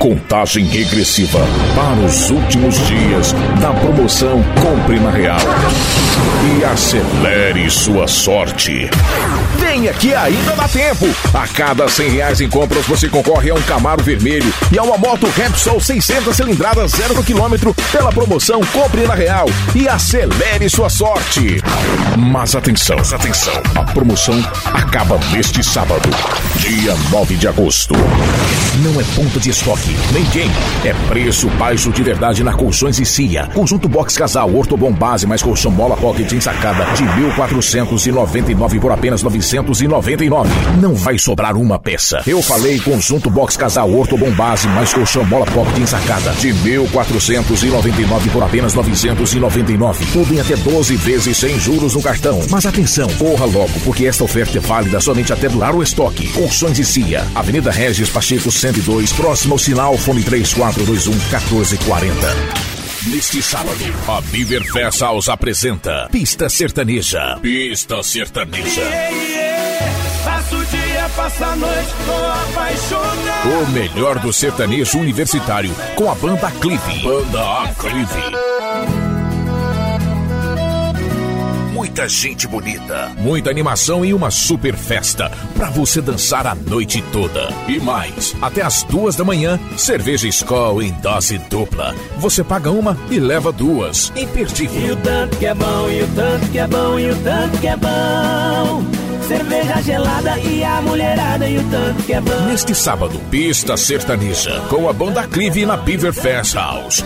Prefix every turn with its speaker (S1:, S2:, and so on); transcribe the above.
S1: Contagem regressiva para os últimos dias da promoção Compre na Real. E acelere sua sorte. Venha que ainda dá tempo. A cada 100 reais em compras você concorre a um Camaro vermelho e a uma moto Repsol 600 cilindradas zero quilômetro pela promoção Compre na Real e acelere sua sorte. Mas atenção, atenção. A promoção acaba neste sábado, dia 9 de agosto. Não é ponto de estoque, quem. É preço baixo de verdade na Colchões e Cia. Conjunto Box Casal Ortobom Base mais colchão Mola Pocket ensacada de 1.499 por apenas 999. Não vai sobrar uma peça. Eu falei conjunto Box Casal Ortobom Base mais colchão Mola Pocket ensacada de 1.499 por apenas 999. Tudo em até 12 vezes sem juros no cartão. Mas atenção, corra logo, porque esta oferta é válida somente até durar o estoque. Colchões e Cia, Avenida Regis Pacheco 102, próximo ao sinal, fone 3421 1440. Neste sábado, a Beaver Fest apresenta Pista Sertaneja. Pista Sertaneja.
S2: Passa o dia, passa a noite, tô apaixonado.
S1: O melhor do sertanejo universitário com a banda Aclive. Banda Aclive. Muita gente bonita, muita animação e uma super festa para você dançar a noite toda. E mais, até as duas da manhã, cerveja Skol em dose dupla. Você paga uma e leva duas. Imperdível.
S2: E o tanto que é bom, e o tanto que é bom, e o tanto que é bom. Cerveja gelada e a mulherada e o tanto que é bom.
S1: Neste sábado, pista sertaneja com a banda Clive na Beaver Fest House.